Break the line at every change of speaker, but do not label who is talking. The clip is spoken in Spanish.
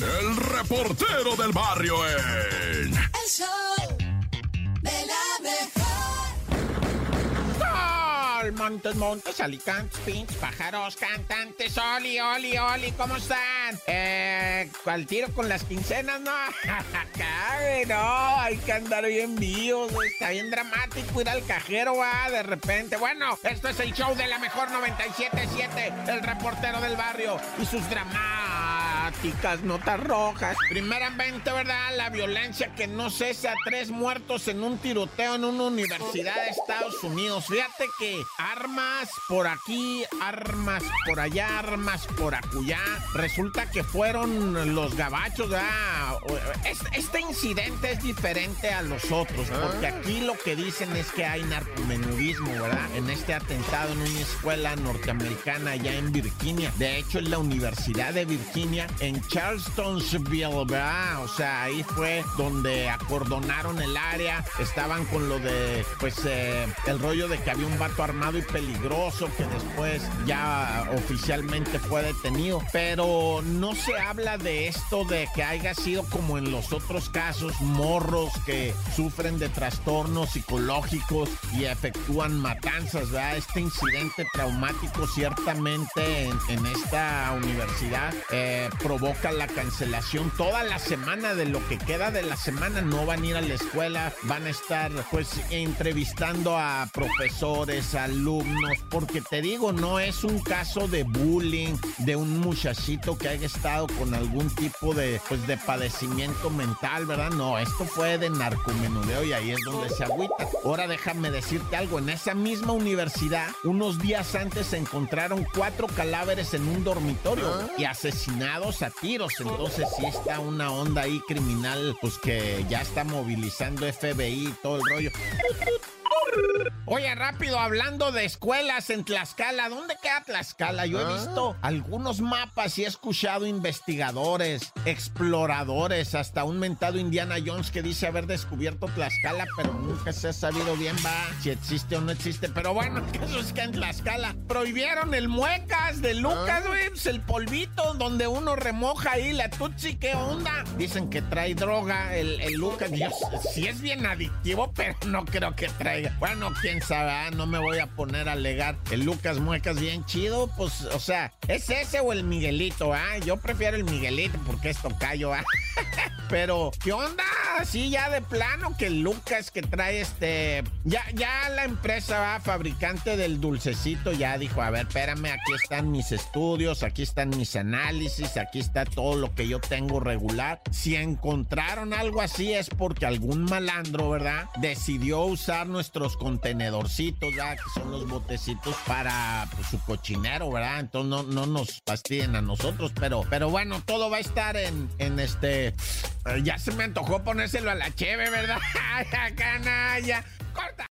el reportero del barrio en...
El show de la mejor.
Sol, montes, montes, alicantes, pinches, pájaros, cantantes, oli, oli, oli, ¿cómo están? Eh, ¿cuál tiro con las quincenas? No, güey, no, hay que andar bien vivos, güey, está bien dramático ir al cajero, va, de repente. Bueno, esto es el show de la mejor 97.7, el reportero del barrio y sus dramáticas notas rojas. Primeramente, ¿verdad? La violencia que no cesa, tres muertos en un tiroteo en una universidad de Estados Unidos. Fíjate que armas por aquí, armas por allá, armas por acullá. Resulta que fueron los gabachos, ¿verdad? Este, incidente es diferente a los otros, porque aquí lo que dicen es que hay narcomenudismo, ¿verdad? En este atentado en una escuela norteamericana allá en Virginia. De hecho, es la Universidad de Virginia en Charlestonsville, ¿verdad? O sea, ahí fue donde acordonaron el área, estaban con lo de, pues, eh, el rollo de que había un vato armado y peligroso que después ya oficialmente fue detenido. Pero no se habla de esto de que haya sido como en los otros casos, morros que sufren de trastornos psicológicos y efectúan matanzas, ¿verdad? Este incidente traumático ciertamente en, esta universidad eh, provoca la cancelación toda la semana de lo que queda de la semana. No van a ir a la escuela, van a estar pues entrevistando a profesores, alumnos, porque te digo, no es un caso de bullying de un muchachito que haya estado con algún tipo de pues de padecimiento mental, ¿verdad? No, esto fue de narcomenudeo y ahí es donde se agüita. Ahora déjame decirte algo, en esa misma universidad, unos días antes se encontraron cuatro cadáveres en un dormitorio y asesinados a tiros. Entonces sí está una onda ahí criminal, pues que ya está movilizando FBI y todo el rollo. Oye, rápido, hablando de escuelas en Tlaxcala, ¿dónde queda Tlaxcala? Yo he visto algunos mapas y he escuchado investigadores, exploradores, hasta un mentado Indiana Jones que dice haber descubierto Tlaxcala, pero nunca se ha sabido bien, va, si existe o no existe. Pero bueno, el caso es que en Tlaxcala prohibieron el muecas de Lucas, güey, pues, el polvito donde uno remoja ahí la tutsi, ¿qué onda? Dicen que trae droga el, el Lucas, Dios, sí es bien adictivo, pero no creo que traiga. Bueno, quién sabe, ah, no me voy a poner a alegar. El Lucas Muecas bien chido, pues, o sea, ¿es ese o el Miguelito, ah? Yo prefiero el Miguelito porque es tocayo, ah. Pero, ¿qué onda? Sí, ya de plano que Lucas que trae este. Ya, ya la empresa va, fabricante del dulcecito, ya dijo: A ver, espérame, aquí están mis estudios, aquí están mis análisis, aquí está todo lo que yo tengo regular. Si encontraron algo así es porque algún malandro, ¿verdad? Decidió usar nuestros contenedorcitos, ya que son los botecitos para pues, su cochinero, ¿verdad? Entonces no, no nos fastidien a nosotros, pero, pero bueno, todo va a estar en, en este. Ya se me antojó ponérselo a la cheve, ¿verdad? Canalla. Corta.